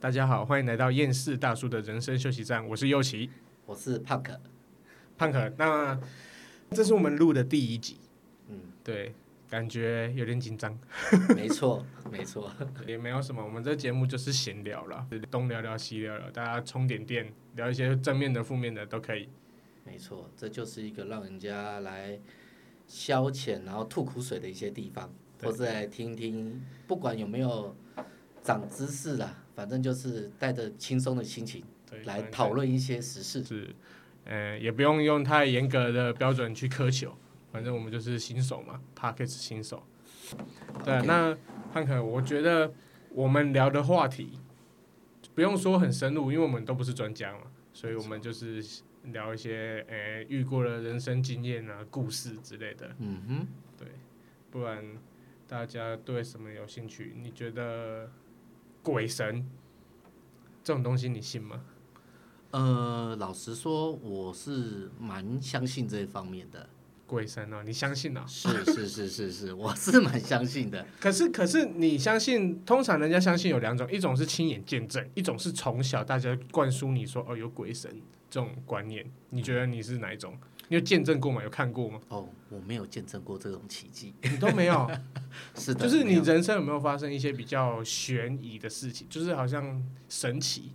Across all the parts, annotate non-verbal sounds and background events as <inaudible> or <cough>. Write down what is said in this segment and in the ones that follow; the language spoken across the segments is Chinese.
大家好，欢迎来到厌世大叔的人生休息站。我是右奇，我是胖可，胖可。那这是我们录的第一集，嗯，对，感觉有点紧张。<laughs> 没错，没错，也没有什么。我们这节目就是闲聊了，东聊聊西聊聊，大家充点电，聊一些正面的、负面的都可以。没错，这就是一个让人家来消遣，然后吐苦水的一些地方，或是来听听，不管有没有长知识啦。反正就是带着轻松的心情来讨论一些时事，是，呃，也不用用太严格的标准去苛求，反正我们就是新手嘛，Podcast 新手。对.那汉克，我觉得我们聊的话题不用说很深入，因为我们都不是专家嘛，所以我们就是聊一些呃遇过的人生经验啊、故事之类的。嗯哼，对，不然大家对什么有兴趣？你觉得？鬼神这种东西你信吗？呃，老实说，我是蛮相信这一方面的。鬼神哦，你相信啊？是是是是是，<laughs> 我是蛮相信的。可是可是，你相信？通常人家相信有两种，一种是亲眼见证，一种是从小大家灌输你说哦有鬼神这种观念。你觉得你是哪一种？你有见证过吗？有看过吗？哦，我没有见证过这种奇迹，你都没有。<laughs> 是的，就是你人生有没有发生一些比较悬疑的事情？就是好像神奇，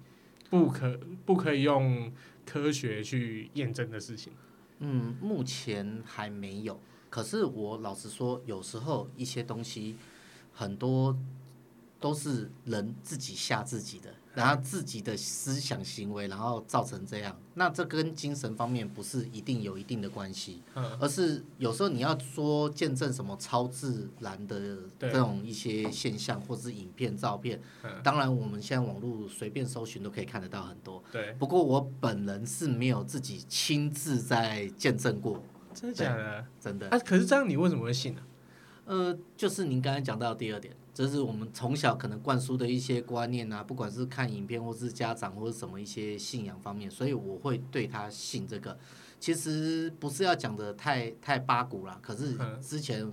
不可不可以用科学去验证的事情。嗯，目前还没有。可是我老实说，有时候一些东西很多都是人自己吓自己的。然后自己的思想行为，然后造成这样，那这跟精神方面不是一定有一定的关系，而是有时候你要说见证什么超自然的这种一些现象，或是影片、照片，当然我们现在网络随便搜寻都可以看得到很多。对，不过我本人是没有自己亲自在见证过，真的假的？真的。啊，可是这样你为什么会信呢？呃，就是您刚才讲到的第二点。这是我们从小可能灌输的一些观念啊，不管是看影片，或是家长，或是什么一些信仰方面，所以我会对他信这个。其实不是要讲的太太八股啦，可是之前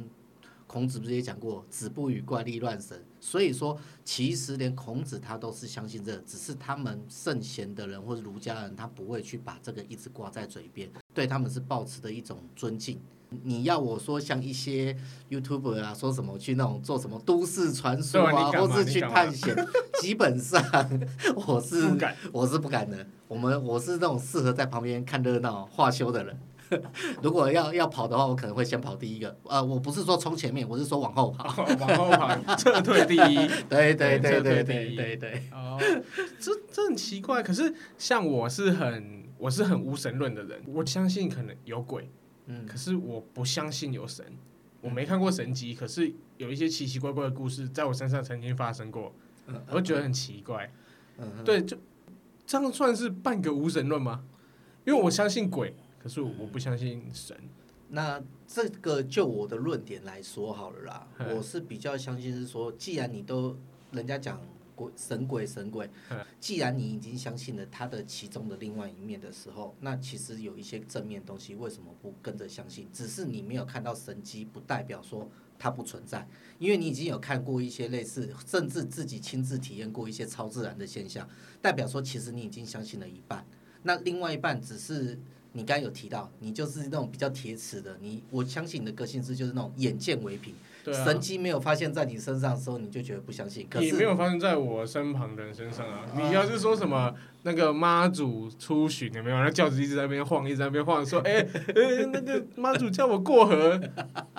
孔子不是也讲过“子不语怪力乱神”，所以说其实连孔子他都是相信这个，只是他们圣贤的人或者儒家人，他不会去把这个一直挂在嘴边，对他们是抱持的一种尊敬。你要我说像一些 YouTuber 啊，说什么去那种做什么都市传说啊，或是去探险，<laughs> 基本上 <laughs> 我是我是不敢的。我们我是那种适合在旁边看热闹、画休的人。<laughs> 如果要要跑的话，我可能会先跑第一个。呃，我不是说冲前面，我是说往后跑，往后跑，撤退第一。对对对对对对对。哦，这这很奇怪。可是像我是很我是很无神论的人，我相信可能有鬼。嗯，可是我不相信有神，我没看过神迹，可是有一些奇奇怪怪的故事在我身上曾经发生过，我觉得很奇怪。对，就这样算是半个无神论吗？因为我相信鬼，可是我不相信神。那这个就我的论点来说好了啦，我是比较相信是说，既然你都人家讲。鬼神鬼神鬼，既然你已经相信了他的其中的另外一面的时候，那其实有一些正面东西，为什么不跟着相信？只是你没有看到神迹，不代表说它不存在，因为你已经有看过一些类似，甚至自己亲自体验过一些超自然的现象，代表说其实你已经相信了一半，那另外一半只是你刚刚有提到，你就是那种比较铁齿的，你我相信你的个性是就是那种眼见为凭。啊、神迹没有发现在你身上的时候，你就觉得不相信。你没有发生在我身旁的人身上啊！你要是说什么那个妈祖出巡有没有？那轿子一直在那边晃，一直在那边晃，说 <laughs> 哎哎、那个妈祖叫我过河，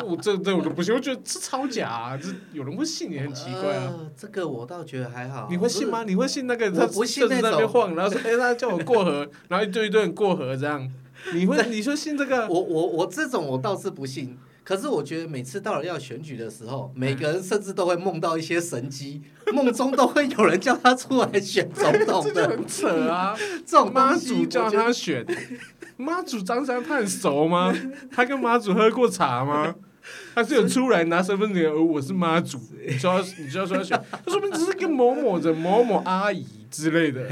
我这这我都不信，我觉得这超假、啊，这有人会信也很奇怪啊、呃。这个我倒觉得还好。你会信吗？你会信那个他不信在那边晃，然后说哎、欸、他叫我过河，<laughs> 然后一堆一堆人过河这样，你会你说信这个？我我我这种我倒是不信。可是我觉得每次到了要选举的时候，每个人甚至都会梦到一些神机，梦中都会有人叫他出来选总统的，<laughs> 很扯啊！<laughs> 这种妈祖叫他选，妈祖张三他很熟吗？他跟妈祖喝过茶吗？他是有出来拿身份证，而我是妈祖，你说你就要说要选，他说不定只是跟某某的某某阿姨之类的，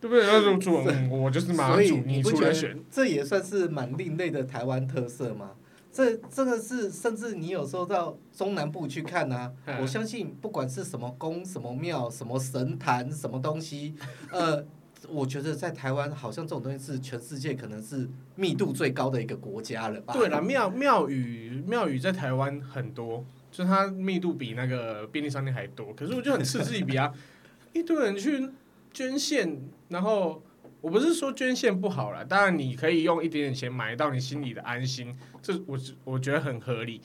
对不对？那种主，我就是妈祖，你出来选，这也算是蛮另类的台湾特色吗？这这个是，甚至你有时候到中南部去看啊，嗯、我相信不管是什么宫、什么庙、什么神坛、什么东西，呃，我觉得在台湾好像这种东西是全世界可能是密度最高的一个国家了吧？对了，庙庙宇庙宇在台湾很多，就它密度比那个便利商店还多，可是我就很嗤之以鼻啊，<laughs> 一堆人去捐献，然后。我不是说捐献不好了，当然你可以用一点点钱买到你心里的安心，这我我觉得很合理。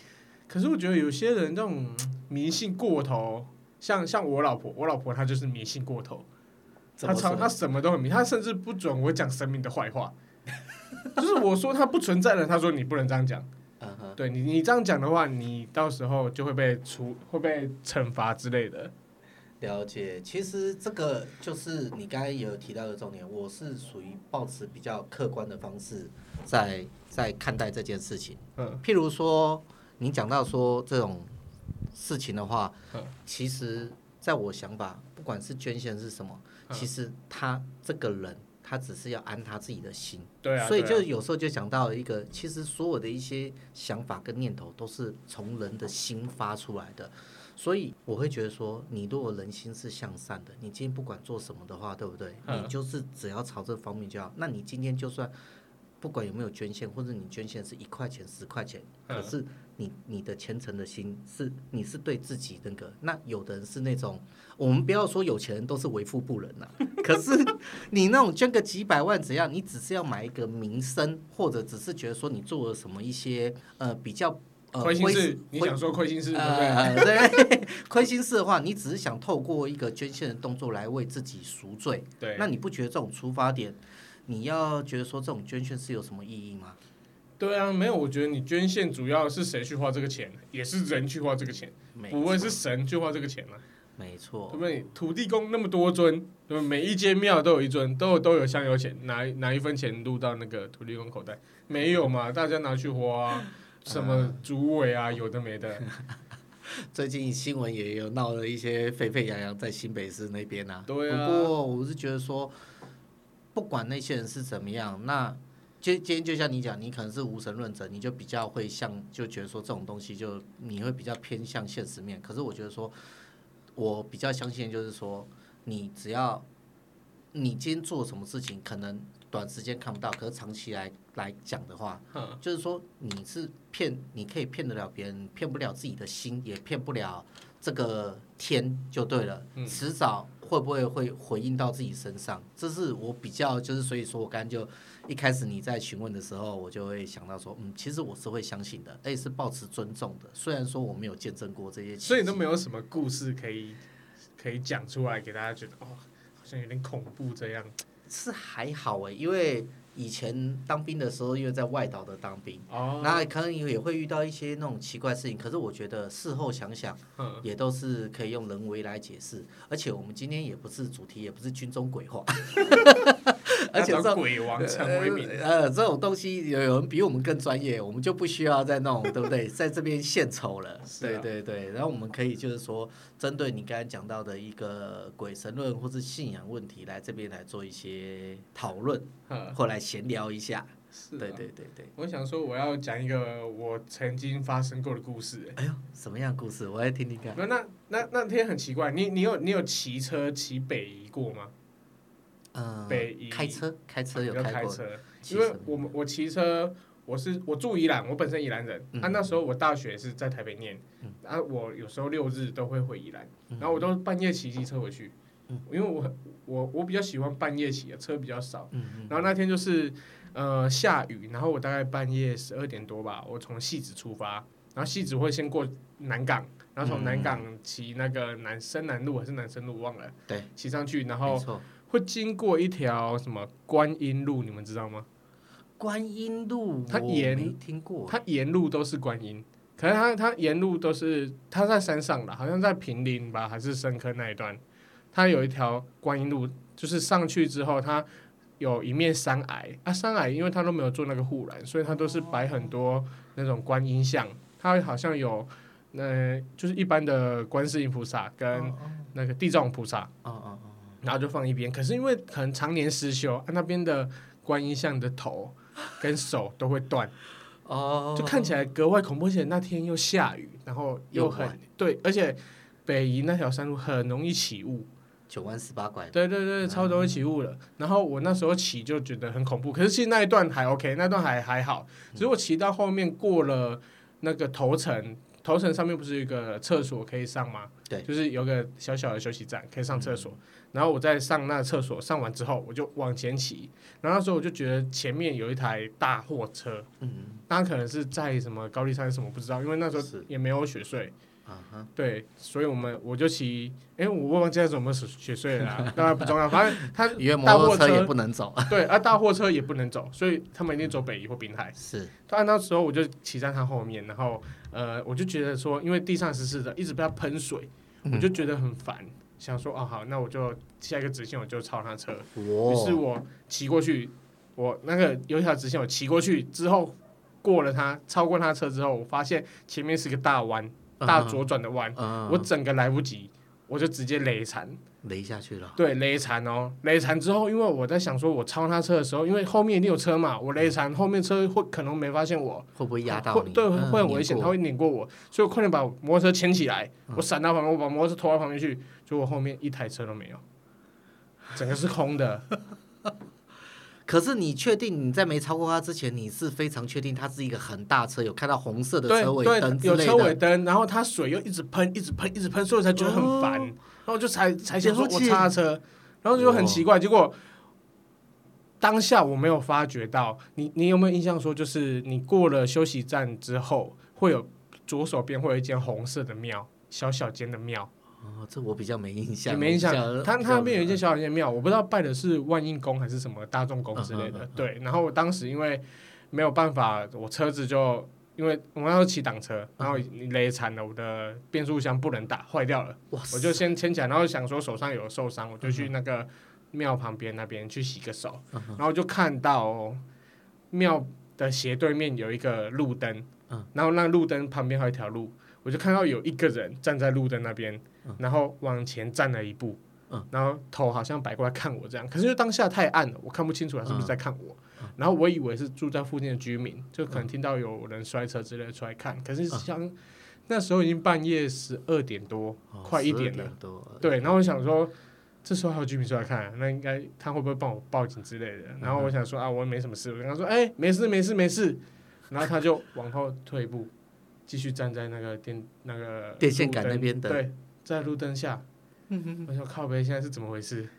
可是我觉得有些人这种迷信过头，像像我老婆，我老婆她就是迷信过头，她超她什么都很迷，她甚至不准我讲神明的坏话，<laughs> 就是我说她不存在了，她说你不能这样讲，对你你这样讲的话，你到时候就会被处会被惩罚之类的。了解，其实这个就是你刚才也有提到的重点。我是属于抱持比较客观的方式在在看待这件事情。嗯，譬如说你讲到说这种事情的话，嗯，其实在我想法，不管是捐献是什么，其实他这个人他只是要安他自己的心。对啊，所以就有时候就讲到一个，其实所有的一些想法跟念头都是从人的心发出来的。所以我会觉得说，你如果人心是向善的，你今天不管做什么的话，对不对？你就是只要朝这方面就好。那你今天就算不管有没有捐献，或者你捐献是一块钱、十块钱，可是你你的虔诚的心是你是对自己那个。那有的人是那种，我们不要说有钱人都是为富不仁呐，<laughs> 可是你那种捐个几百万怎样？你只是要买一个名声，或者只是觉得说你做了什么一些呃比较。亏心事，你想说亏心事对不对？呃、<laughs> 对，亏心事的话，你只是想透过一个捐献的动作来为自己赎罪。对，那你不觉得这种出发点，你要觉得说这种捐献是有什么意义吗？对啊，没有，我觉得你捐献主要是谁去花这个钱，也是人去花这个钱，不会是神去花这个钱了。没错，对不对？土地公那么多尊，对吧？每一间庙都有一尊，都有都有香油钱，拿拿一分钱入到那个土地公口袋，没有嘛？大家拿去花啊。什么主委啊，有的没的。<laughs> 最近新闻也有闹了一些沸沸扬扬，在新北市那边啊。对啊。不过我是觉得说，不管那些人是怎么样，那今今天就像你讲，你可能是无神论者，你就比较会像，就觉得说这种东西就你会比较偏向现实面。可是我觉得说，我比较相信就是说，你只要你今天做什么事情，可能。短时间看不到，可是长期来来讲的话，嗯、就是说你是骗，你可以骗得了别人，骗不了自己的心，也骗不了这个天，就对了。嗯、迟早会不会会回应到自己身上？这是我比较，就是所以说我刚刚就一开始你在询问的时候，我就会想到说，嗯，其实我是会相信的，而且是保持尊重的。虽然说我没有见证过这些，所以都没有什么故事可以可以讲出来给大家觉得哦，好像有点恐怖这样。是还好哎，因为以前当兵的时候，因为在外岛的当兵，哦，那可能也会遇到一些那种奇怪事情。可是我觉得事后想想，<laughs> 也都是可以用人为来解释。而且我们今天也不是主题，也不是军中鬼话。<laughs> <laughs> 而且这鬼王成为名，呃，这种东西有人比我们更专业，我们就不需要再弄，对不对？<laughs> 在这边献丑了，对对对。然后我们可以就是说，针对你刚才讲到的一个鬼神论或是信仰问题，来这边来做一些讨论，或来闲聊一下。对对对对。我想说，我要讲一个我曾经发生过的故事。哎呦，什么样的故事？我来听听看。那那那那天很奇怪，你你有你有骑车骑北移过吗？嗯，北宜开车开车有开过，因为我们我骑车，我是我住宜兰，我本身宜兰人，啊那时候我大学是在台北念，啊我有时候六日都会回宜兰，然后我都半夜骑机车回去，因为我我我比较喜欢半夜骑的车比较少，然后那天就是呃下雨，然后我大概半夜十二点多吧，我从戏子出发，然后戏子会先过南港，然后从南港骑那个南深南路还是南深路忘了，对，骑上去，然后。会经过一条什么观音路，你们知道吗？观音路，它沿没听过，它沿路都是观音，可是它它沿路都是它在山上的，好像在平林吧，还是深坑那一段，它有一条观音路，就是上去之后，它有一面山崖啊，山崖因为它都没有做那个护栏，所以它都是摆很多那种观音像，它好像有呃，就是一般的观世音菩萨跟那个地藏菩萨。然后就放一边，可是因为可能常年失修，啊、那边的观音像的头跟手都会断，哦，<laughs> 就看起来格外恐怖。而且那天又下雨，然后又很对，而且北宜那条山路很容易起雾，九弯十八拐。对对对，超容易起雾了。嗯、然后我那时候骑就觉得很恐怖，可是其实那一段还 OK，那段还还好。只是我骑到后面过了那个头城。头层上面不是有一个厕所可以上吗？对，就是有个小小的休息站可以上厕所。嗯、然后我在上那厕所，上完之后我就往前骑。然后那时候我就觉得前面有一台大货车，嗯，那可能是在什么高丽山什么不知道，因为那时候也没有雪隧。啊哈，对，所以我们我就骑，哎，我忘记了怎么雪隧了，<laughs> 当然不重要，反正他大货车也不能走，对，啊，大货车也不能走，所以他们一定走北移或滨海。<laughs> 是，当然那时候我就骑在他后面，然后呃，我就觉得说，因为地上湿湿的，一直被他喷水，我就觉得很烦，想说，哦好，那我就下一个直线我就超他车，于是我骑过去，我那个有一条直线我骑过去之后过了他，超过他车之后，我发现前面是个大弯。大左转的弯，uh. 我整个来不及，我就直接雷残，雷下去了。对，雷残哦，雷残之后，因为我在想说，我超他车的时候，因为后面一定有车嘛，我雷残，后面车会可能没发现我，会不会压到你？对，会很危险，他会碾过我，所以我快点把摩托车牵起来，我闪到旁边，我把摩托车拖到旁边去，结果后面一台车都没有，整个是空的。可是你确定你在没超过他之前，你是非常确定它是一个很大车，有看到红色的车尾灯有车尾灯，然后它水又一直喷，一直喷，一直喷，所以我才觉得很烦，哦、然后就才才想说我刹车，然后就很奇怪，哦、结果当下我没有发觉到，你你有没有印象说，就是你过了休息站之后，会有左手边会有一间红色的庙，小小间的庙。哦，这我比较没印象。没印象，他他那边有一间小小间庙，我不知道拜的是万应宫还是什么大众宫之类的。对，然后我当时因为没有办法，我车子就因为我们要骑挡车，然后雷惨了，我的变速箱不能打，坏掉了。我就先牵起来，然后想说手上有受伤，我就去那个庙旁边那边去洗个手，然后就看到庙的斜对面有一个路灯，然后那路灯旁边还有一条路。我就看到有一个人站在路灯那边，然后往前站了一步，然后头好像摆过来看我这样。可是就当下太暗了，我看不清楚他是不是在看我。然后我以为是住在附近的居民，就可能听到有人摔车之类的出来看。可是像那时候已经半夜十二点多，快一点了。对，然后我想说，这时候还有居民出来看，那应该他会不会帮我报警之类的？然后我想说啊，我没什么事，我跟他说，哎，没事没事没事。然后他就往后退一步。继续站在那个电那个电线杆那边的，对，在路灯下。我说靠北，现在是怎么回事？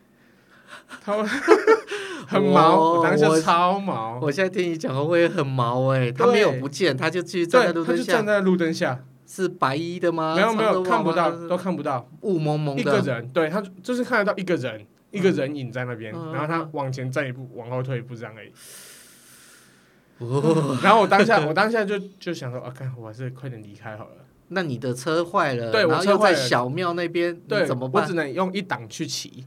他 <laughs> 很毛，我当下超毛。我现在听你讲话会很毛哎，他没有不见，他就继续站在路灯下。他就站在路灯下，是白衣的吗？没有没有，看不到，都看不到，雾蒙蒙的。一个人，对他就是看得到一个人，一个人影在那边，然后他往前站一步，往后退一步，这样而已。<laughs> 然后我当下，我当下就就想说，啊，看我还是快点离开好了。那你的车坏了，对，我车坏在小庙那边，对，怎么办？我只能用一档去骑，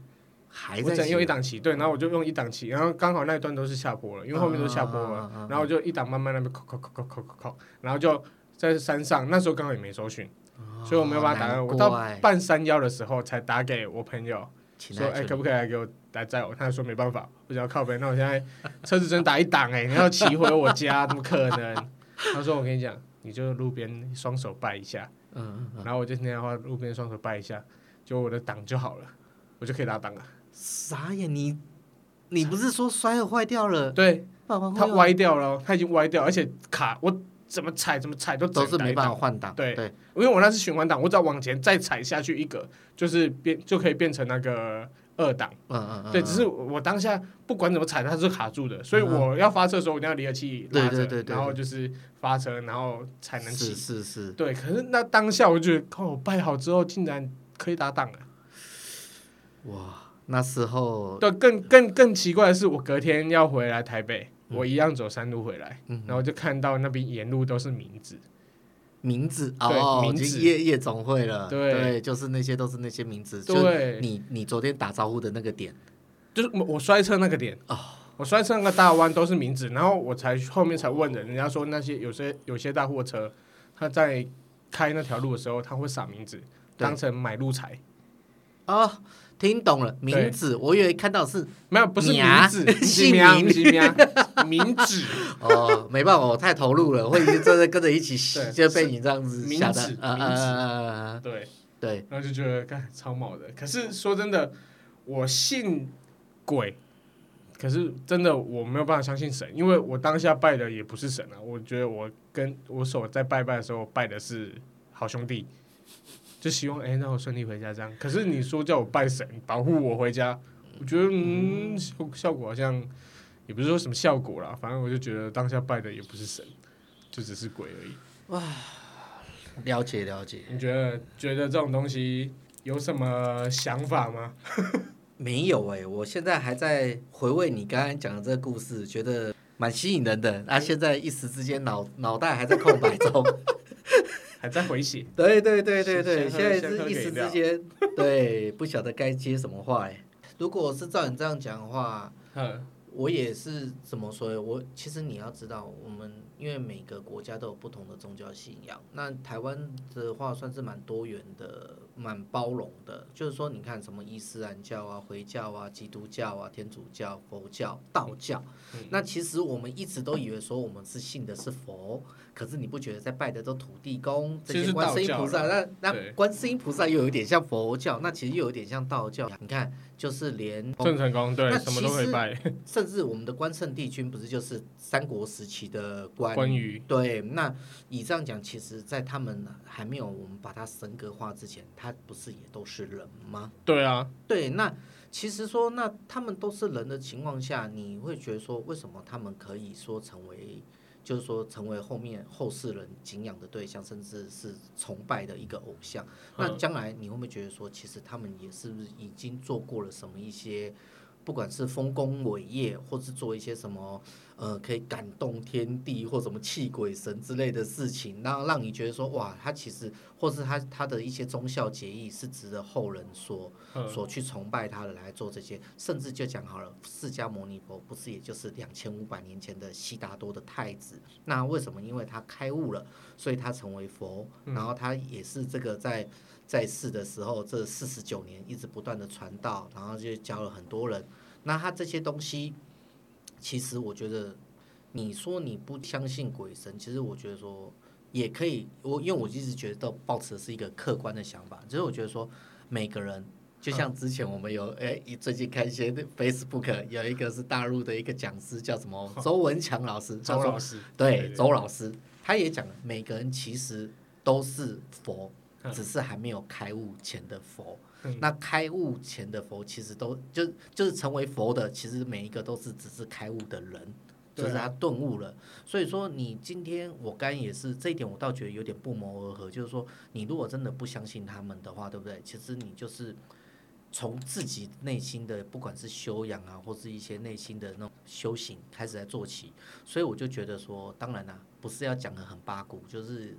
还在我只能用一档骑，对，然后我就用一档骑，然后刚好那一段都是下坡了，因为后面都是下坡了，然后我就一档慢慢那边靠靠靠靠靠靠靠，然后就在山上，那时候刚好也没收讯，所以我没有办法打，我到半山腰的时候才打给我朋友。说哎，可不可以来给我来载我？他说没办法，我只要靠背。那我现在车子只能打一档哎，你要骑回我家，怎么可能？<laughs> 他说我跟你讲，你就路边双手拜一下，嗯，然后我就那样的话，路边双手拜一下，就我的档就好了，我就可以拉档了。啥呀？你你不是说摔了坏掉了？对，它歪掉了，它已经歪掉，而且卡我。怎么踩怎么踩都都是没办法换挡，对，对因为我那是循环档，我只要往前再踩下去一个，就是变就可以变成那个二档，嗯嗯嗯，对，只是我当下不管怎么踩，它是卡住的，所以我要发车的时候，我一定要离合器拉着，然后就是发车，然后才能起，是是是，对，可是那当下我就觉得，靠，拜好之后竟然可以打档了，哇，那时候，对，更更更奇怪的是，我隔天要回来台北。我一样走山路回来，嗯、然后就看到那边沿路都是名字，名字哦，名字。夜夜总会了，对，对，就是那些都是那些名字，对，你你昨天打招呼的那个点，就是我我摔车那个点。哦，我摔车那个大弯都是名字，然后我才后面才问人，人家说那些有些有些大货车他在开那条路的时候，他会撒名字当成买路财。啊。哦听懂了名字，我以为看到是没有，不是名字，<laughs> 姓名，名。<laughs> 字。哦，没办法，我太投入了，我已经真的跟着一起洗，<laughs> 就被你这样子冥纸，啊啊啊！对。对，然后就觉得干超毛的。可是说真的，我信鬼，可是真的我没有办法相信神，因为我当下拜的也不是神啊。我觉得我跟我所在拜拜的时候拜的是好兄弟，就希望哎那我顺利回家这样。可是你说叫我拜神保护我回家，我觉得嗯效果好像。也不是说什么效果啦，反正我就觉得当下拜的也不是神，就只是鬼而已。哇，了解了解。你觉得觉得这种东西有什么想法吗？<laughs> 没有哎、欸，我现在还在回味你刚刚讲的这个故事，觉得蛮吸引人的。那、啊、现在一时之间脑脑袋还在空白中，还在回血。对对对对对，现在是一时之间，对，不晓得该接什么话哎、欸。如果是照你这样讲的话，我也是怎么说？我其实你要知道，我们因为每个国家都有不同的宗教信仰。那台湾的话算是蛮多元的，蛮包容的。就是说，你看什么伊斯兰教啊、回教啊、基督教啊、天主教、佛教、道教。那其实我们一直都以为说我们是信的是佛。可是你不觉得在拜的都土地公这些观世音菩萨，那那观世音菩萨又有点像佛教，那其实又有点像道教。你看，就是连郑成功对什么都可以拜，<laughs> 甚至我们的关圣帝君不是就是三国时期的关关羽？对，那以这样讲，其实，在他们还没有我们把他神格化之前，他不是也都是人吗？对啊，对，那其实说，那他们都是人的情况下，你会觉得说，为什么他们可以说成为？就是说，成为后面后世人敬仰的对象，甚至是崇拜的一个偶像。那将来你会不会觉得说，其实他们也是不是已经做过了什么一些？不管是丰功伟业，或是做一些什么，呃，可以感动天地或什么泣鬼神之类的事情，让让你觉得说，哇，他其实，或是他他的一些忠孝节义是值得后人所所去崇拜他的来做这些，甚至就讲好了，释迦牟尼佛不是也就是两千五百年前的悉达多的太子？那为什么？因为他开悟了，所以他成为佛，然后他也是这个在。在世的时候，这四十九年一直不断的传道，然后就教了很多人。那他这些东西，其实我觉得，你说你不相信鬼神，其实我觉得说也可以。我因为我一直觉得都抱持的是一个客观的想法，就是我觉得说每个人，就像之前我们有哎，最近看一些 Facebook 有一个是大陆的一个讲师叫什么 <laughs> 周文强老师，周老师，对，对周老师，他也讲了，每个人其实都是佛。只是还没有开悟前的佛，嗯、那开悟前的佛其实都就就是成为佛的，其实每一个都是只是开悟的人，就是他顿悟了。所以说，你今天我刚也是这一点，我倒觉得有点不谋而合。就是说，你如果真的不相信他们的话，对不对？其实你就是从自己内心的，不管是修养啊，或是一些内心的那种修行开始来做起。所以我就觉得说，当然啦、啊，不是要讲的很八股，就是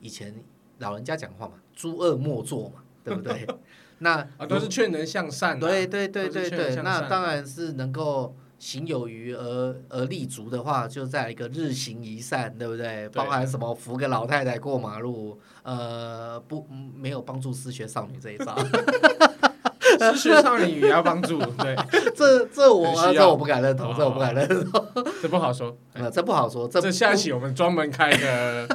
以前。老人家讲话嘛，诸恶莫作嘛，对不对？<laughs> 那啊，都是劝人向善。对对对对对，那当然是能够行有余而而立足的话，就在一个日行一善，对不对？包含什么扶个老太太过马路，呃，不，没有帮助失学少女这一招。<laughs> 失学少女也要帮助，对，<laughs> 这这我这我不敢认同，这我不敢认同，<laughs> <laughs> 这不好说，这不好说，这下一期我们专门开个。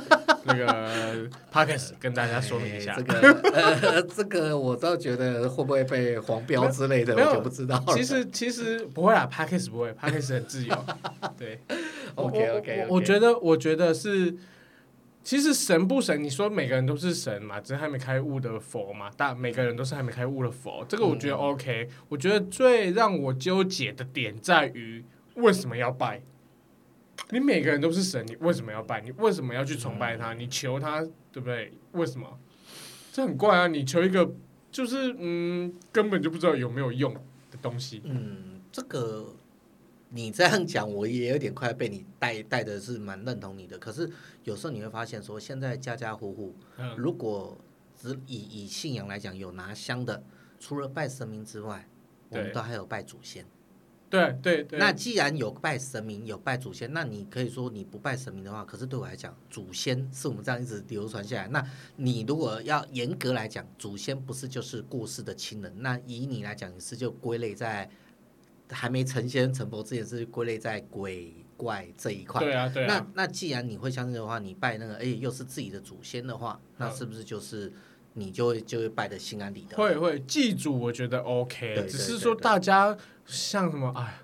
那个 Podcast 跟大家说明一下，这个呃，这个我倒觉得会不会被黄标之类的，我就不知道。其实其实不会啊，Podcast 不会，Podcast 很自由。对，OK OK，我觉得我觉得是，其实神不神，你说每个人都是神嘛，只是还没开悟的佛嘛，但每个人都是还没开悟的佛，这个我觉得 OK。我觉得最让我纠结的点在于为什么要拜。你每个人都是神，你为什么要拜？你为什么要去崇拜他？你求他，对不对？为什么？这很怪啊！你求一个，就是嗯，根本就不知道有没有用的东西。嗯，这个你这样讲，我也有点快被你带带的是蛮认同你的。可是有时候你会发现，说现在家家户户，如果只以以信仰来讲，有拿香的，除了拜神明之外，我们都还有拜祖先。对对对，那既然有拜神明，有拜祖先，那你可以说你不拜神明的话，可是对我来讲，祖先是我们这样一直流传下来。那你如果要严格来讲，祖先不是就是过世的亲人？那以你来讲，你是就归类在还没成仙成佛之前，是归类在鬼怪这一块。对啊，对啊。那那既然你会相信的话，你拜那个，哎，又是自己的祖先的话，那是不是就是你就会就会拜的心安理得？会会，祭祖我觉得 OK，只是说大家像什么，哎，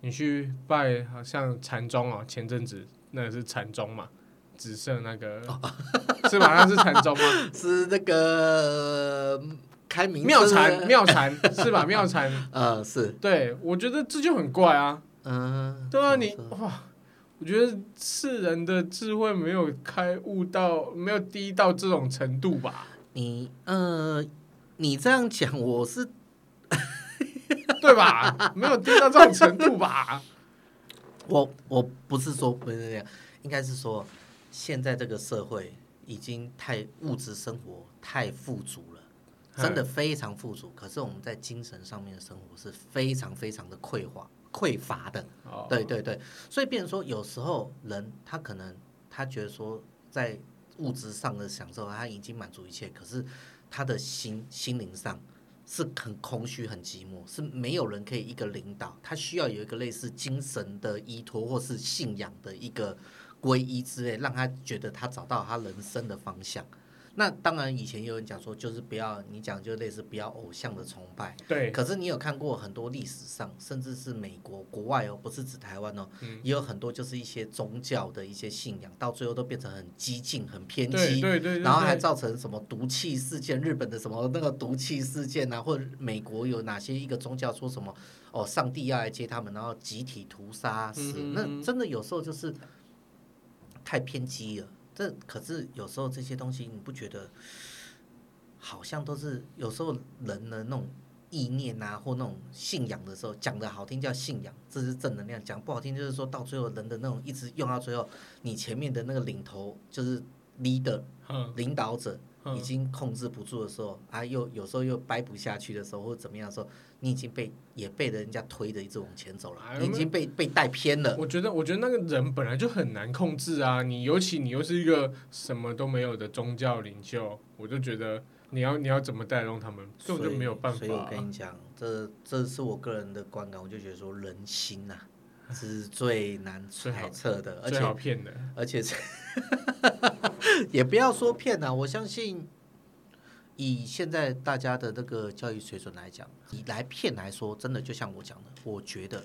你去拜，好像禅宗哦，前阵子那个是禅宗嘛。只剩那个 <laughs> 是吧？那是禅宗吗？<laughs> 是那个妙禅妙禅是吧？<laughs> 妙禅呃是，对，我觉得这就很怪啊。嗯，对啊，你哇，我觉得世人的智慧没有开悟到，没有低到这种程度吧？你呃，你这样讲，我是 <laughs> 对吧？没有低到这种程度吧？我我不是说不是这样，应该是说。现在这个社会已经太物质生活太富足了，真的非常富足。可是我们在精神上面的生活是非常非常的匮乏匮乏的。对对对，所以变成说有时候人他可能他觉得说在物质上的享受他已经满足一切，可是他的心心灵上是很空虚很寂寞，是没有人可以一个领导，他需要有一个类似精神的依托或是信仰的一个。皈依之类，让他觉得他找到他人生的方向。那当然，以前有人讲说，就是不要你讲，就类似不要偶像的崇拜。对。可是你有看过很多历史上，甚至是美国国外哦，不是指台湾哦，嗯、也有很多就是一些宗教的一些信仰，到最后都变成很激进、很偏激。对对对，对，对。然后还造成什么毒气事件？日本的什么那个毒气事件啊，或者美国有哪些一个宗教说什么哦，上帝要来接他们，然后集体屠杀死。嗯、那真的有时候就是。太偏激了，这可是有时候这些东西你不觉得，好像都是有时候人的那种意念啊，或那种信仰的时候，讲的好听叫信仰，这是正能量；讲不好听就是说到最后人的那种一直用到最后，你前面的那个领头就是 leader，领导者。已经控制不住的时候，啊，又有时候又掰不下去的时候，或者怎么样的时候，你已经被也被人家推着一直往前走了，你已经被被带偏了。我觉得，我觉得那个人本来就很难控制啊！你尤其你又是一个什么都没有的宗教领袖，我就觉得你要你要怎么带动他们，根本就没有办法。所以我跟你讲，这这是我个人的观感，我就觉得说人心呐、啊，是最难揣测的，而且最好骗的，而且是。<laughs> 也不要说骗啊！我相信，以现在大家的那个教育水准来讲，以来骗来说，真的就像我讲的，我觉得，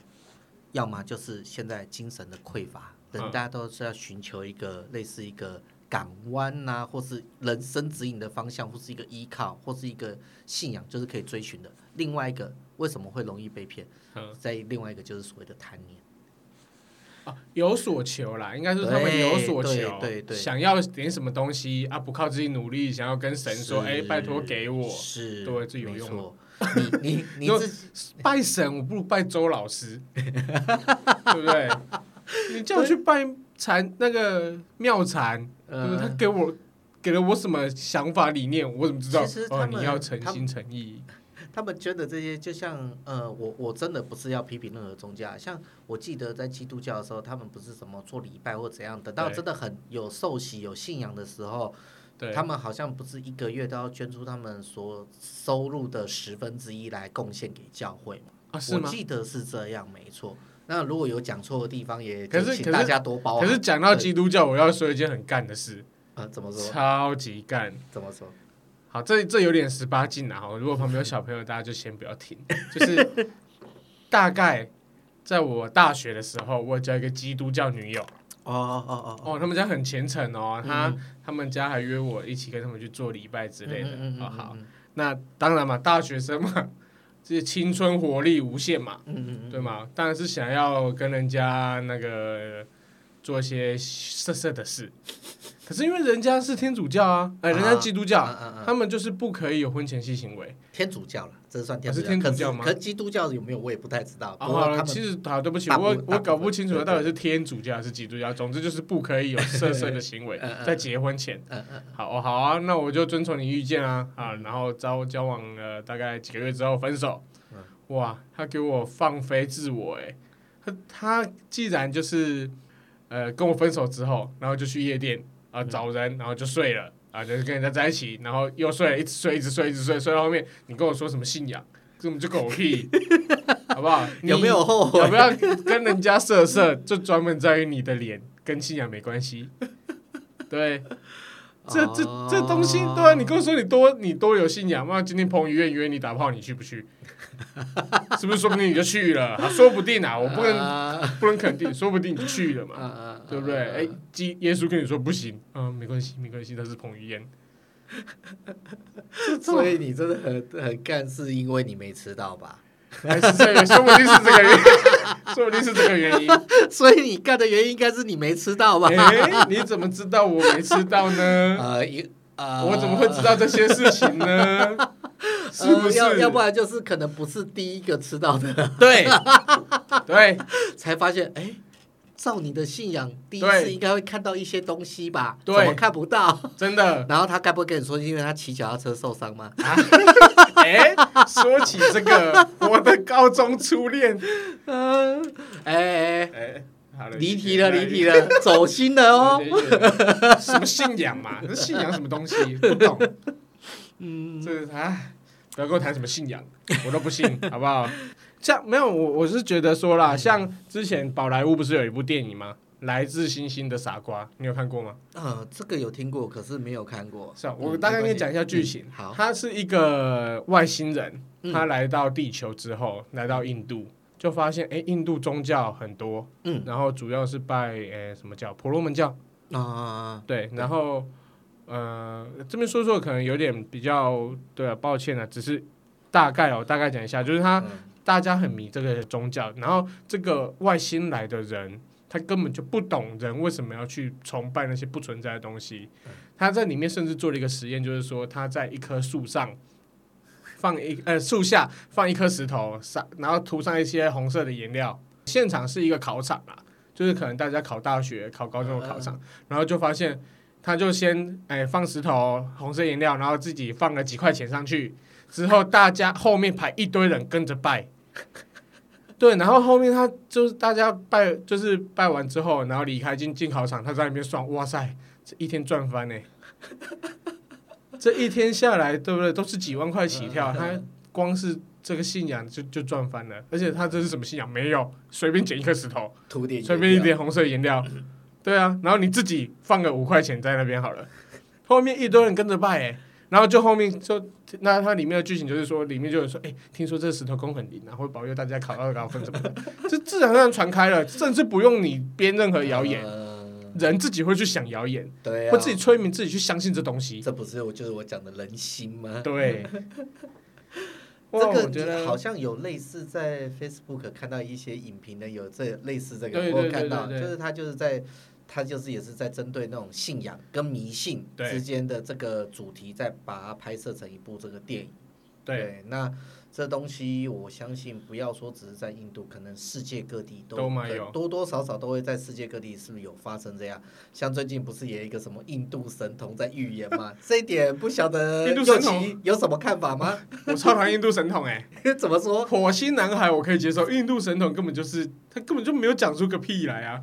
要么就是现在精神的匮乏，人大家都是要寻求一个类似一个港湾呐，或是人生指引的方向，或是一个依靠，或是一个信仰，就是可以追寻的。另外一个，为什么会容易被骗？在另外一个就是所谓的贪念。有所求啦，应该是他们有所求，对对对，想要点什么东西啊，不靠自己努力，想要跟神说，哎，拜托给我，是，对，这有用吗？你你 <laughs> 你拜神，我不如拜周老师，对不对？你叫我去拜禅那个妙禅，呃，他给我给了我什么想法理念，我怎么知道？哦，你要诚心诚意。他们捐的这些，就像呃，我我真的不是要批评任何宗教。像我记得在基督教的时候，他们不是什么做礼拜或怎样，等到真的很有受洗、有信仰的时候，对他们好像不是一个月都要捐出他们所收入的十分之一来贡献给教会吗？啊，是吗？我记得是这样，没错。那如果有讲错的地方，也请大家多包涵。可是讲到基督教，我要说一件很干的事啊，怎么说？超级干，怎么说？好，这这有点十八禁啊！哈，如果旁边有小朋友，大家就先不要听。<laughs> 就是大概在我大学的时候，我交一个基督教女友。哦哦哦哦，他们家很虔诚哦，他他们家还约我一起跟他们去做礼拜之类的。哦，好，那当然嘛，大学生嘛，这些青春活力无限嘛，对嘛？当然是想要跟人家那个做一些色色的事。可是因为人家是天主教啊，哎，人家基督教，他们就是不可以有婚前性行为。天主教了，这算天主教？是天主教吗？可是基督教有没有？我也不太知道。好了，其实好，对不起，我我搞不清楚到底是天主教还是基督教。总之就是不可以有色色的行为，<laughs> 在结婚前。好，好啊，那我就遵从你意见啊啊，然后交交往了大概几个月之后分手。哇，他给我放飞自我，哎，他他既然就是呃跟我分手之后，然后就去夜店。啊，找人，然后就睡了，啊，就是跟人家在一起，然后又睡了，一直睡，一直睡，一直睡，睡到后面，你跟我说什么信仰，根本就狗屁，好好不好？<laughs> 有没有后悔？要不要跟人家色色？就专门在于你的脸，跟信仰没关系。对，这这这东西，对啊，你跟我说你多你多有信仰嘛？今天彭于晏约你打炮，你去不去？<laughs> 是不是说不定你就去了？<laughs> 啊、说不定啊，我不能、uh, 不能肯定，说不定你就去了嘛，uh, uh, 对不对？哎、uh, uh, 欸，耶稣跟你说不行，嗯、呃，没关系，没关系，他是彭于晏。<laughs> 所以你真的很很干，是因为你没吃到吧？还是这个？说不定是这个原因，说不定是这个原因。所以你干的原因应该是你没吃到吧？哎、欸，你怎么知道我没吃到呢？呃，呃，我怎么会知道这些事情呢？<laughs> 是不是？呃、要要不然就是可能不是第一个吃到的，对 <laughs> 对，才发现哎。欸照你的信仰，第一次应该会看到一些东西吧？对，怎么看不到？真的。<laughs> 然后他该不会跟你说，因为他骑脚踏车受伤吗？哎、啊，说起这个，我的高中初恋，嗯，哎哎哎，离题了，离题了，<laughs> 走心了哦。什么信仰嘛？<laughs> 这信仰什么东西？不懂。嗯，这啊，不要跟我谈什么信仰，我都不信，好不好？<laughs> 像没有我，我是觉得说啦，像之前宝莱坞不是有一部电影吗？来自星星的傻瓜，你有看过吗？呃，这个有听过，可是没有看过。是啊，我大概跟你讲一下剧情。好，他是一个外星人，他来到地球之后，来到印度，就发现哎，印度宗教很多，嗯，然后主要是拜哎什么教？婆罗门教啊，对，然后呃这边说说可能有点比较对啊，抱歉啊，只是大概哦，大概讲一下，就是他。大家很迷这个宗教，然后这个外星来的人，他根本就不懂人为什么要去崇拜那些不存在的东西。他在里面甚至做了一个实验，就是说他在一棵树上放一呃树下放一颗石头上，然后涂上一些红色的颜料。现场是一个考场啊，就是可能大家考大学、考高中的考场，然后就发现他就先哎放石头红色颜料，然后自己放了几块钱上去。之后，大家后面排一堆人跟着拜，<laughs> 对，然后后面他就是大家拜，就是拜完之后，然后离开进进考场，他在那边算，哇塞，这一天赚翻呢，这一天下来，对不对？都是几万块起跳，他光是这个信仰就就赚翻了，而且他这是什么信仰？没有，随便捡一颗石头，涂点，随便一点红色颜料，对啊，然后你自己放个五块钱在那边好了，后面一堆人跟着拜，哎。然后就后面就那它里面的剧情就是说，里面就有说，哎，听说这个石头公很灵啊，会保佑大家考到高分什么的，这自然而然传开了，甚至不用你编任何谣言，人自己会去想谣言，对，会自己催眠自己去相信这东西。这不是我就是我讲的人心吗？对，<laughs> 这个我觉得好像有类似在 Facebook 看到一些影评的，有这类似这个，我看到就是他就是在。他就是也是在针对那种信仰跟迷信之间的这个主题，再把它拍摄成一部这个电影。对，对，那这东西我相信，不要说只是在印度，可能世界各地都都有，多多少少都会在世界各地是不是有发生这样？像最近不是也有一个什么印度神童在预言吗？这一点不晓得印度神童有什么看法吗？<laughs> 我超讨厌印度神童哎、欸，<laughs> 怎么说？火星男孩我可以接受，印度神童根本就是他根本就没有讲出个屁来啊！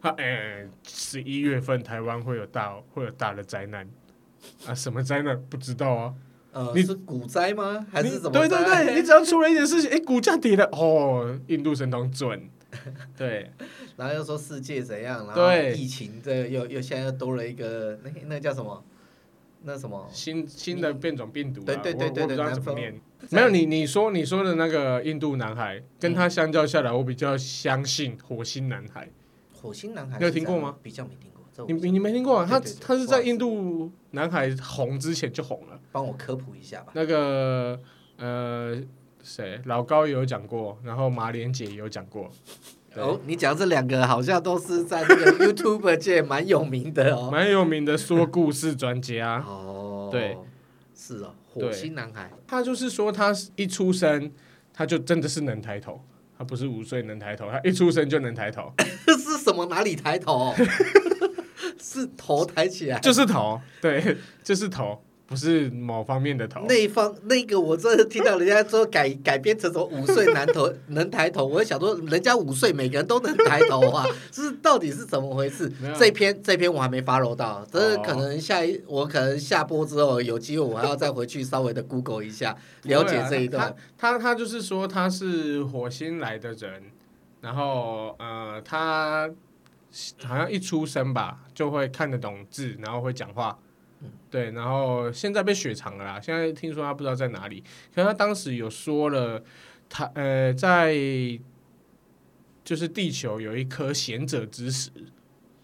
他哎，十一月份台湾会有大会有大的灾难啊？什么灾难？不知道啊。呃，你是股灾吗？还是怎么？对对对，你只要出了一点事情，哎，股价跌了，哦，印度神童准。对，<laughs> 然后又说世界怎样，然后疫情这又又现在又多了一个那那叫什么？那什么？新新的变种病毒？对对对对对，怎么念？没有你你说你说的那个印度男孩，跟他相较下来，我比较相信火星男孩。火星男孩，你有听过吗？比较没听过。你你没听过啊？他他是在印度男孩红之前就红了。帮我科普一下吧。那个呃，谁？老高也有讲过，然后马莲姐也有讲过。哦，你讲这两个好像都是在那个 <laughs> YouTube 界蛮有名的哦，蛮有名的说故事专家。哦，对，是哦，火星男孩。他就是说，他一出生，他就真的是能抬头。他不是五岁能抬头，他一出生就能抬头。<laughs> 是什么？哪里抬头？<laughs> 是头抬起来？就是头，对，<laughs> 就是头。不是某方面的头。那一方那个我真的听到人家说改改编成什么五岁男头 <laughs> 能抬头，我就想说人家五岁每个人都能抬头啊，<laughs> 这是到底是怎么回事？这篇这篇我还没 follow 到，这是可能下一我可能下播之后有机会我还要再回去稍微的 Google 一下了解这一段。他他他就是说他是火星来的人，然后呃他好像一出生吧就会看得懂字，然后会讲话。对，然后现在被雪藏了啦。现在听说他不知道在哪里，可是他当时有说了，他呃，在就是地球有一颗贤者之石，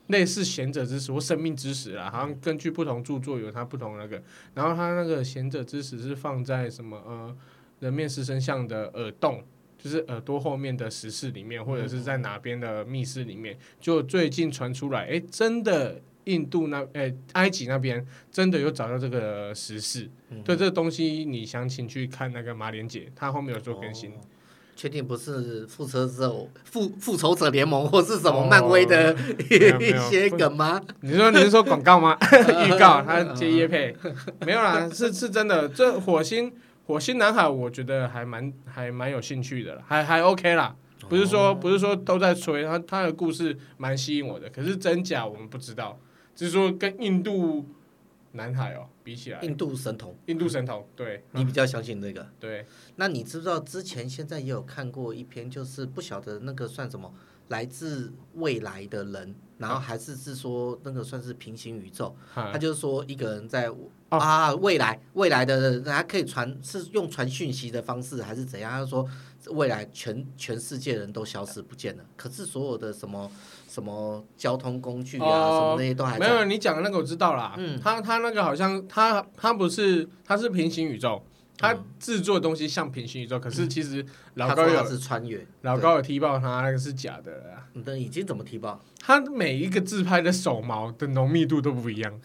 类似贤者之石或生命之石啦，好像根据不同著作有它不同那个。然后他那个贤者之石是放在什么呃人面狮身像的耳洞，就是耳朵后面的石室里面，或者是在哪边的密室里面。就最近传出来，哎，真的。印度那诶、欸，埃及那边真的有找到这个石室，嗯、对这个东西，你详情去看那个马莲姐，她后面有做更新。哦、确定不是复仇者复复仇者联盟或是什么漫威的、哦、一些梗吗？你说你是说广告吗？<laughs> 预告他接叶配，没有啦，是是真的。这火星火星男孩，我觉得还蛮还蛮有兴趣的，还还 OK 啦。不是说不是说都在吹，他他的故事蛮吸引我的，可是真假我们不知道。只是说，跟印度男孩哦比起来，印度神童，印度神童，对，你比较相信那个？对。那你知不知道之前现在也有看过一篇，就是不晓得那个算什么，来自未来的人，然后还是是说那个算是平行宇宙？啊、他就是说一个人在、哦、啊未来未来的人，他可以传是用传讯息的方式还是怎样？他说未来全全世界人都消失不见了，可是所有的什么？什么交通工具啊，哦、什么那些都还没有。你讲的那个我知道啦。嗯，他他那个好像他他不是，他是平行宇宙，他制作的东西像平行宇宙，嗯、可是其实老高有是穿越，老高有踢爆他那个是假的啦。你的已经怎么踢爆？他每一个自拍的手毛的浓密度都不一样，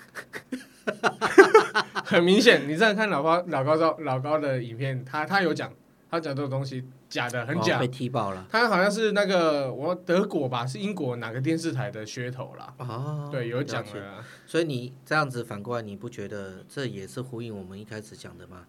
<laughs> 很明显。你再看老高老高照老高的影片，他他有讲。他讲这个东西假的，很假，哦、被踢爆了。他好像是那个我德国吧，是英国哪个电视台的噱头啦？哦，对，有讲了。所以你这样子反过来，你不觉得这也是呼应我们一开始讲的吗？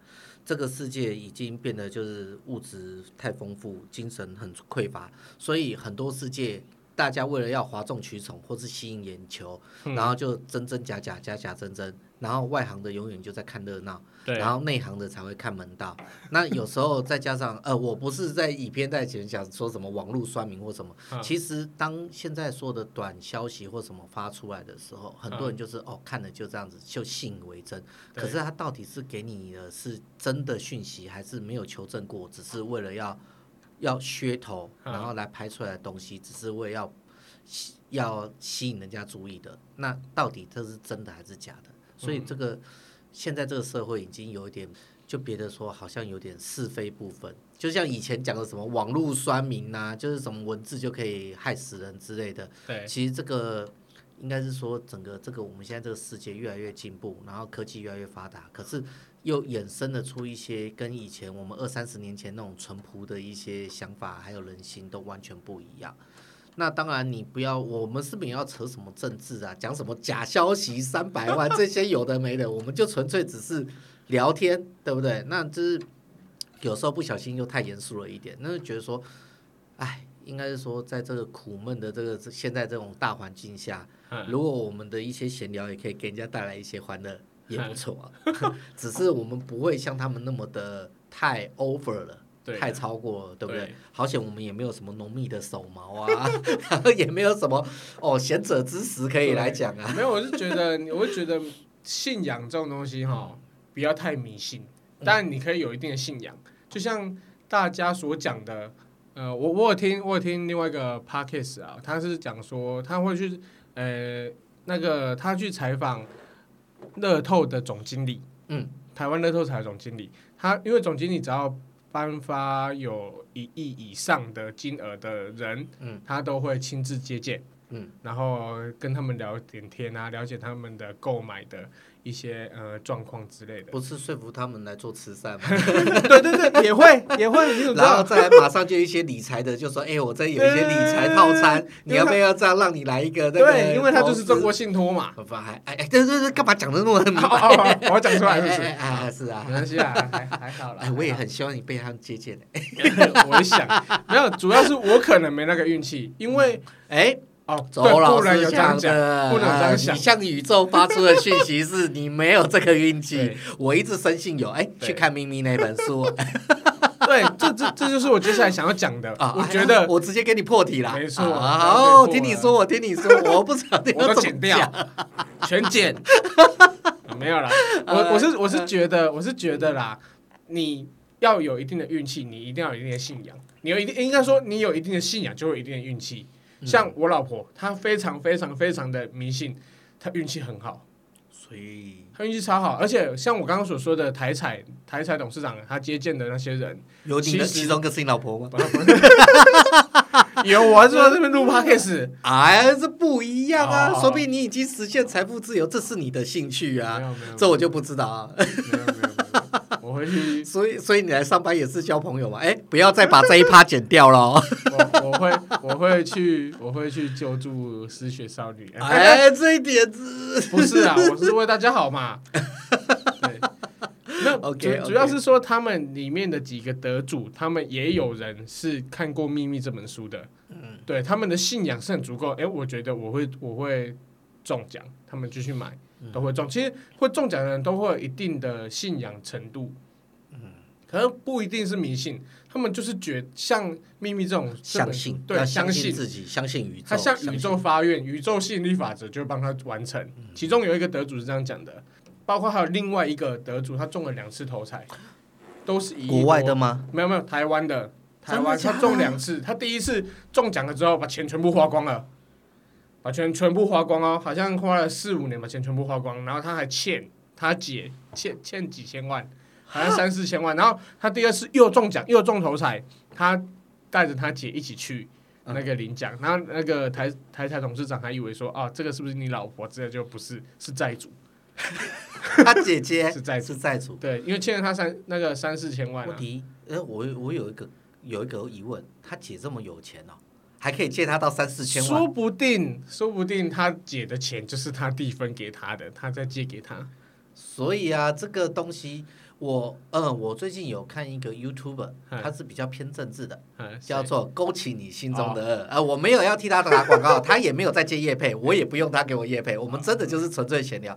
这个世界已经变得就是物质太丰富，精神很匮乏，所以很多世界。大家为了要哗众取宠或是吸引眼球，嗯、然后就真真假假，假假真真，然后外行的永远就在看热闹，对然后内行的才会看门道。那有时候再加上呃，我不是在以偏概全讲说什么网络酸民或什么，嗯、其实当现在说的短消息或什么发出来的时候，很多人就是、嗯、哦看了就这样子就信以为真，可是他到底是给你的是真的讯息，还是没有求证过，只是为了要。要噱头，然后来拍出来的东西，只是为了要要吸引人家注意的。那到底这是真的还是假的？所以这个现在这个社会已经有一点，就别的说，好像有点是非不分。就像以前讲的什么网络酸民呐，就是什么文字就可以害死人之类的。对，其实这个应该是说，整个这个我们现在这个世界越来越进步，然后科技越来越发达，可是。又衍生了出一些跟以前我们二三十年前那种淳朴的一些想法，还有人心都完全不一样。那当然，你不要，我们是不是也要扯什么政治啊？<laughs> 讲什么假消息三百万 <laughs> 这些有的没的，我们就纯粹只是聊天，对不对？那就是有时候不小心又太严肃了一点，那就觉得说，哎，应该是说，在这个苦闷的这个现在这种大环境下，如果我们的一些闲聊也可以给人家带来一些欢乐。也不错啊，<laughs> 只是我们不会像他们那么的太 over 了，对太超过了，对不对？对。好险我们也没有什么浓密的手毛啊，然 <laughs> 后也没有什么哦贤者之石可以来讲啊。没有，我是觉得，我是觉得信仰这种东西哈、哦，不要太迷信，但你可以有一定的信仰，就像大家所讲的，呃，我我有听我有听另外一个 podcast 啊，他是讲说他会去呃那个他去采访。乐透的总经理，嗯，台湾乐透彩总经理，他因为总经理只要颁发有一亿以上的金额的人，嗯，他都会亲自接见，嗯，然后跟他们聊点天啊，了解他们的购买的。一些呃状况之类的，不是说服他们来做慈善吗？<laughs> 对对对，也会也会，然后再来马上就一些理财的，就说哎、欸，我这有一些理财套餐，你要不要这样让你来一个？对，因为他就是中国信托嘛。不还哎哎，对对对，干嘛讲的那么明白？我讲出来是啊，是啊，没关系啊，还还好啦。我也很希望你被他们接见的。我也想，没有，主要是我可能没那个运气，因为哎。哦，周老师讲的，不能这样想。你向宇宙发出的讯息是你没有这个运气，我一直深信有。哎，去看咪咪那本书。<laughs> 对，这这这就是我接下来想要讲的。我觉得我直接给你破题了。没错。好，听你说，我听你说，我不知道你要 <laughs> 剪掉，全剪。<laughs> 没有啦，我我是我是觉得我是觉得啦，你要有一定的运气，你一定要有一定的信仰。你有一定应该说你有一定的信仰，就会有一定的运气。像我老婆，她非常非常非常的迷信，她运气很好，所以她运气超好。而且像我刚刚所说的台彩台彩董事长，他接见的那些人，有你的其中一个是你老婆吗？<laughs> 有，我还是说这边录 <laughs> podcast，哎，这不一样啊，说不定你已经实现财富自由，这是你的兴趣啊，这我就不知道啊。没有没有。我回去，<laughs> 所以所以你来上班也是交朋友嘛？哎，不要再把这一趴剪掉了。<laughs> 我我会我会去我会去救助失学少女。<laughs> 哎，这一点子不是啊，我是为大家好嘛。对，那 OK，主要是说他们里面的几个得主，他们也有人是看过《秘密》这本书的。嗯，对，他们的信仰是很足够。哎，我觉得我会我会中奖，他们继续买。都会中，其实会中奖的人都会有一定的信仰程度，嗯，可能不一定是迷信，他们就是觉像秘密这种相信，对，相信自己，相信宇宙，他向宇宙发愿，宇宙吸引力法则就帮他完成。其中有一个得主是这样讲的，包括还有另外一个得主，他中了两次头彩，都是以国外的吗？没有没有，台湾的，台湾他中两次，他第一次中奖了之后，把钱全部花光了。把钱全部花光哦，好像花了四五年把钱全部花光，然后他还欠他姐欠欠几千万，好像三四千万。然后他第二次又中奖又中头彩，他带着他姐一起去那个领奖，然后那个台台台董事长还以为说啊，这个是不是你老婆？这个就不是，是债主。<laughs> <laughs> 他姐姐是债是债主，对，因为欠了他三那个三四千万。问题，呃，我我有一个有一个疑问，他姐这么有钱哦。还可以借他到三四千万，说不定，说不定他姐的钱就是他弟分给他的，他再借给他。所以啊，这个东西，我，嗯，我最近有看一个 YouTuber，他是比较偏政治的，叫做勾起你心中的恶。呃，我没有要替他打广告，<laughs> 他也没有在接业配，我也不用他给我业配，我们真的就是纯粹闲聊。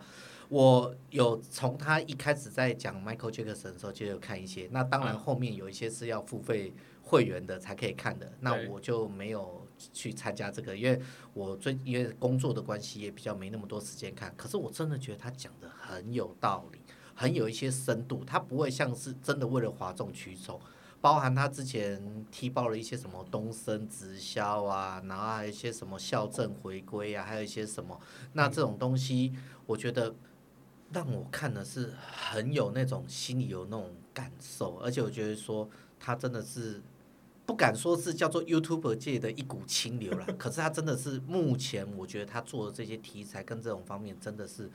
我有从他一开始在讲 Michael Jackson 的时候就有看一些，那当然后面有一些是要付费。会员的才可以看的，那我就没有去参加这个，因为我最因为工作的关系也比较没那么多时间看。可是我真的觉得他讲的很有道理，很有一些深度，他不会像是真的为了哗众取宠。包含他之前踢爆了一些什么东升直销啊，然后还有一些什么校正回归啊，还有一些什么，那这种东西，我觉得让我看的是很有那种心里有那种感受，而且我觉得说他真的是。不敢说是叫做 YouTuber 界的一股清流了，<laughs> 可是他真的是目前我觉得他做的这些题材跟这种方面真的是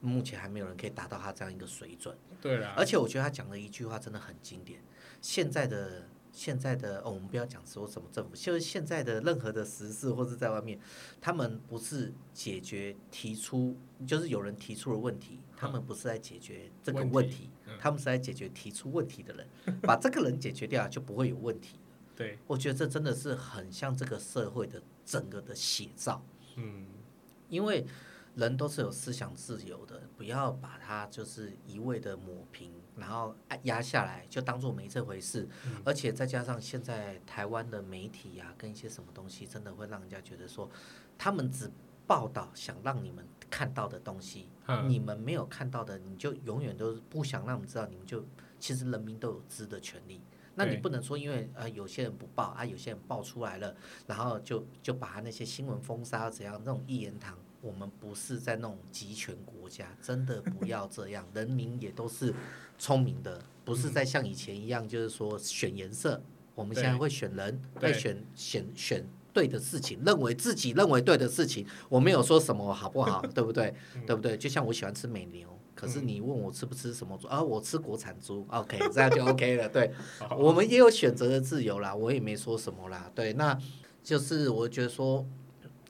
目前还没有人可以达到他这样一个水准。对啦，而且我觉得他讲的一句话真的很经典。现在的现在的哦，我们不要讲说什么政府，就是现在的任何的时事或者在外面，他们不是解决提出，就是有人提出了问题，他们不是在解决这个问题，他们是在解决提出问题的人，把这个人解决掉就不会有问题。对，我觉得这真的是很像这个社会的整个的写照。嗯，因为人都是有思想自由的，不要把它就是一味的抹平，然后压下来，就当做没这回事。嗯，而且再加上现在台湾的媒体呀，跟一些什么东西，真的会让人家觉得说，他们只报道想让你们看到的东西，你们没有看到的，你就永远都不想让我们知道，你们就其实人民都有知的权利。那你不能说，因为呃有些人不报啊，有些人报出来了，然后就就把他那些新闻封杀怎样？那种一言堂，我们不是在那种集权国家，真的不要这样。人民也都是聪明的，不是在像以前一样，就是说选颜色。我们现在会选人，会选选选对的事情，认为自己认为对的事情，我没有说什么好不好，<laughs> 对不对？对不对？就像我喜欢吃美牛，可是你问我吃不吃什么猪啊？我吃国产猪，OK，<laughs> 这样就 OK 了。对，我们也有选择的自由啦，我也没说什么啦。对，那就是我觉得说，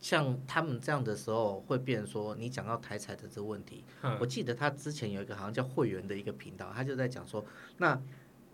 像他们这样的时候，会变成说，你讲到台彩的这个问题，我记得他之前有一个好像叫会员的一个频道，他就在讲说，那。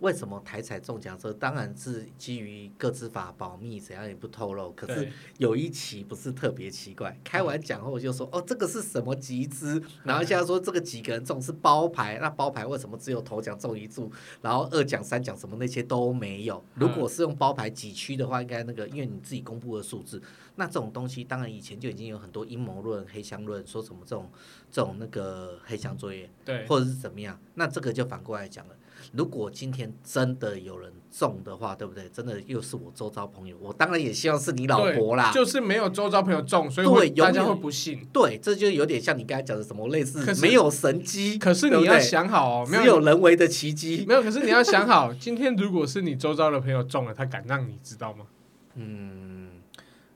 为什么台彩中奖？这当然是基于各自法保密，怎样也不透露。可是有一期不是特别奇怪，开完奖后就说：“哦，这个是什么集资？”然后现在说这个几个人中是包牌，那包牌为什么只有头奖中一注，然后二奖、三奖什么那些都没有？如果是用包牌几区的话，应该那个因为你自己公布的数字，那这种东西当然以前就已经有很多阴谋论、黑箱论，说什么这种这种那个黑箱作业，对，或者是怎么样？那这个就反过来讲了。如果今天真的有人中的话，对不对？真的又是我周遭朋友，我当然也希望是你老婆啦。就是没有周遭朋友中，所以会大家会不信。对，这就有点像你刚才讲的什么类似，没有神机。可是你要想好哦，没有人为的奇迹。没有，可是你要想好，今天如果是你周遭的朋友中了，他敢让你知道吗？嗯，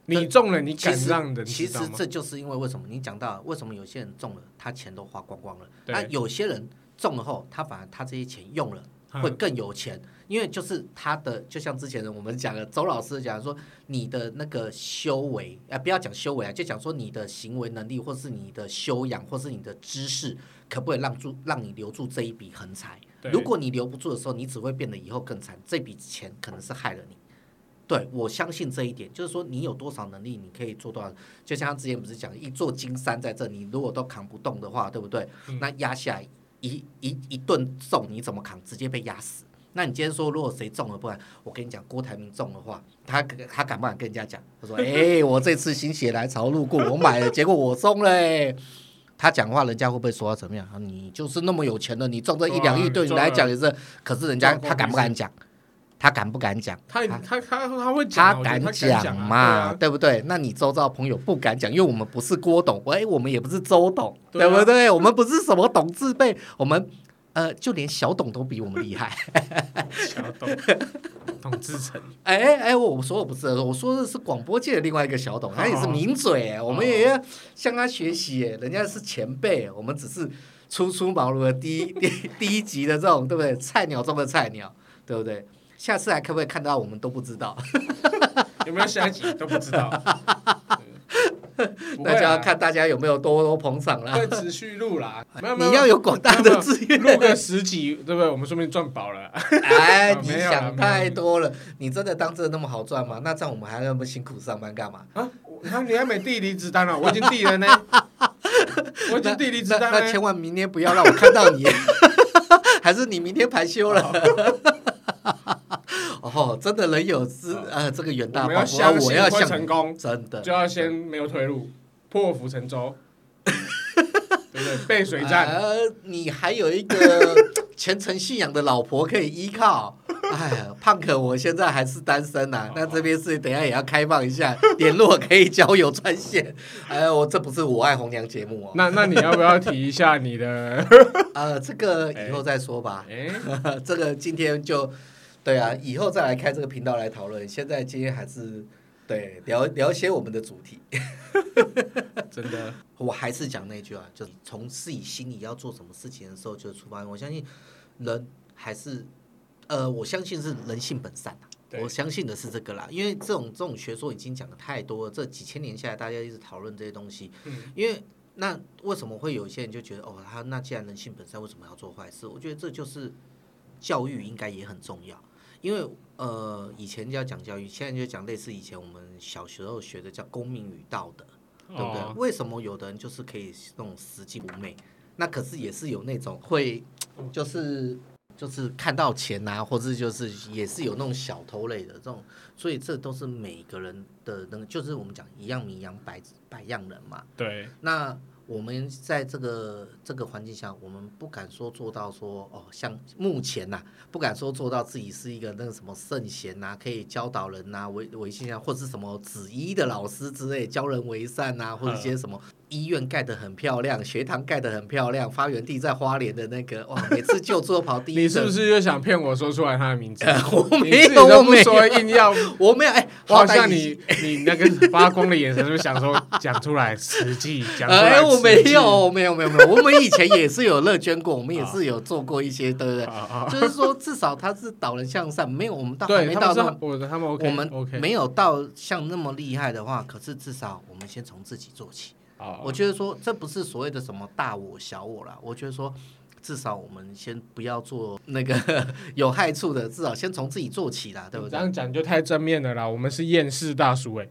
你中了，你敢让人知道吗？其实这就是因为为什么你讲到为什么有些人中了，他钱都花光光了，那有些人。中了后，他反而他这些钱用了会更有钱，嗯、因为就是他的，就像之前的我们讲的周老师讲说，你的那个修为啊，不要讲修为啊，就讲说你的行为能力，或是你的修养，或是你的知识，可不可以让住让你留住这一笔横财？如果你留不住的时候，你只会变得以后更惨，这笔钱可能是害了你。对，我相信这一点，就是说你有多少能力，你可以做多少。就像之前不是讲一座金山在这，你如果都扛不动的话，对不对？嗯、那压下来。一一一顿重你怎么扛？直接被压死。那你今天说，如果谁中了，不然我跟你讲，郭台铭中的话，他他敢不敢跟人家讲？他说：“ <laughs> 哎、欸，我这次心血来潮路过，我买了，结果我中了、欸。”他讲话，人家会不会说他怎么样？你就是那么有钱的，你中这一两亿，对你来讲也是。可是人家他敢不敢讲？他敢不敢讲？他他他他会讲，他敢讲嘛？对不对？那你周遭朋友不敢讲，因为我们不是郭董，喂，我们也不是周董，对不对？<laughs> 我们不是什么董字辈，我们呃，就连小董都比我们厉害。<laughs> 小董，董志成。<laughs> 哎哎，我说我不是，我说的是广播界的另外一个小董，他也是名嘴，我们也要向他学习。人家是前辈，我们只是初出茅庐的第一第第一级的这种，对不对？菜鸟中的菜鸟，对不对？下次还可不可以看到？我们都不知道，<laughs> 有没有下一集都不知道。<laughs> 那就要看大家有没有多多捧场啦。会持续录啦，没 <laughs> 有你要有广大的资源，录个十集，对不对？我们说不定赚饱了。哎，你想太多了，你真的当这那么好赚吗？那这样我们还要那么辛苦上班干嘛？啊，你看你还没递离职单了，我已经递了呢。我已经递离职单了，那千万明天不要让我看到你，还是你明天排休了？哦，真的人有资，呃，这个远大，我要想成功，真的就要先没有退路，破釜沉舟，<laughs> 对不对？背水战，呃，你还有一个 <laughs> 虔诚信仰的老婆可以依靠。哎呀，胖可，我现在还是单身呐，那这边是等下也要开放一下，联络可以交友专线。哎，我这不是我爱红娘节目哦。那那你要不要提一下你的？呃，这个以后再说吧。<laughs> 哎，这个今天就。对啊，以后再来开这个频道来讨论。现在今天还是对聊聊一些我们的主题。<laughs> 真的，我还是讲那句啊，就是从自己心里要做什么事情的时候就出发。我相信人还是呃，我相信是人性本善，对我相信的是这个啦。因为这种这种学说已经讲的太多了，这几千年下来，大家一直讨论这些东西。嗯，因为那为什么会有一些人就觉得哦，他那既然人性本善，为什么要做坏事？我觉得这就是教育应该也很重要。因为呃，以前要讲教育，现在就讲类似以前我们小时候学的叫公民与道德，对不对？为什么有的人就是可以那种拾金不昧？那可是也是有那种会，就是就是看到钱呐、啊，或者就是也是有那种小偷类的这种，所以这都是每个人的那个，就是我们讲一样米养百百样人嘛。对，那。我们在这个这个环境下，我们不敢说做到说哦，像目前呐、啊，不敢说做到自己是一个那个什么圣贤呐，可以教导人呐、啊，为为信啊，或是什么子衣的老师之类，教人为善呐、啊，或者一些什么。医院盖得很漂亮，学堂盖得很漂亮，发源地在花莲的那个 <laughs> 哇，每次就坐跑第一。你是不是又想骗我说出来他的名字？<laughs> 我没有，我没说，硬要 <laughs> 我没有。哎，好像你你那个发光的眼神，就想说讲出来实际讲出来。哎，我没有，没有，没有，没有。我们以前也是有乐捐过，我们也是有做过一些，对不对？就是说，至少他是导人向善，没有我们到还没到那，我他们我们没有到像那么厉害的话，可是至少我们先从自己做起。我觉得说，这不是所谓的什么大我小我啦，我觉得说，至少我们先不要做那个 <laughs> 有害处的，至少先从自己做起啦，对不对？这样讲就太正面了啦。我们是厌世大叔哎，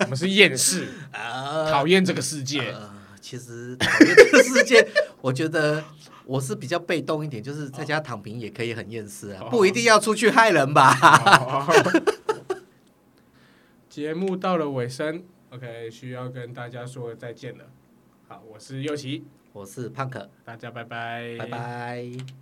我们是厌世 <laughs> 啊，讨厌这个世界。呃，其实讨厌这个世界，<laughs> 我觉得我是比较被动一点，就是在家躺平也可以很厌世啊，不一定要出去害人吧。节目到了尾声。OK，需要跟大家说再见了。好，我是右奇，我是胖可，大家拜拜，拜拜。